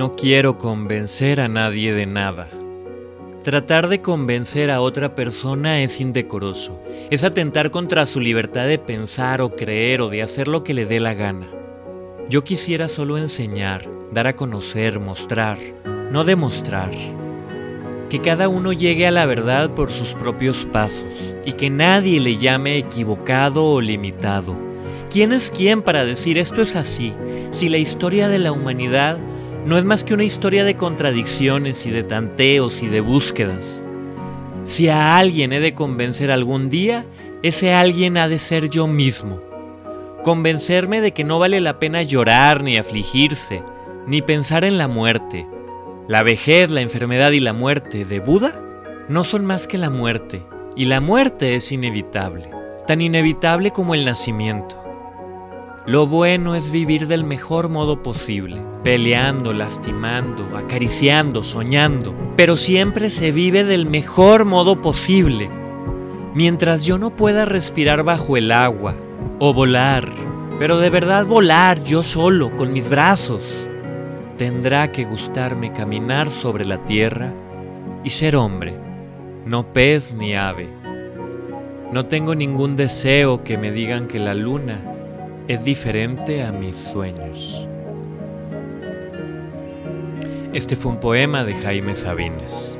No quiero convencer a nadie de nada. Tratar de convencer a otra persona es indecoroso. Es atentar contra su libertad de pensar o creer o de hacer lo que le dé la gana. Yo quisiera solo enseñar, dar a conocer, mostrar, no demostrar. Que cada uno llegue a la verdad por sus propios pasos y que nadie le llame equivocado o limitado. ¿Quién es quién para decir esto es así si la historia de la humanidad no es más que una historia de contradicciones y de tanteos y de búsquedas. Si a alguien he de convencer algún día, ese alguien ha de ser yo mismo. Convencerme de que no vale la pena llorar ni afligirse, ni pensar en la muerte. La vejez, la enfermedad y la muerte de Buda no son más que la muerte, y la muerte es inevitable, tan inevitable como el nacimiento. Lo bueno es vivir del mejor modo posible, peleando, lastimando, acariciando, soñando, pero siempre se vive del mejor modo posible. Mientras yo no pueda respirar bajo el agua, o volar, pero de verdad volar yo solo, con mis brazos, tendrá que gustarme caminar sobre la tierra y ser hombre, no pez ni ave. No tengo ningún deseo que me digan que la luna es diferente a mis sueños. Este fue un poema de Jaime Sabines.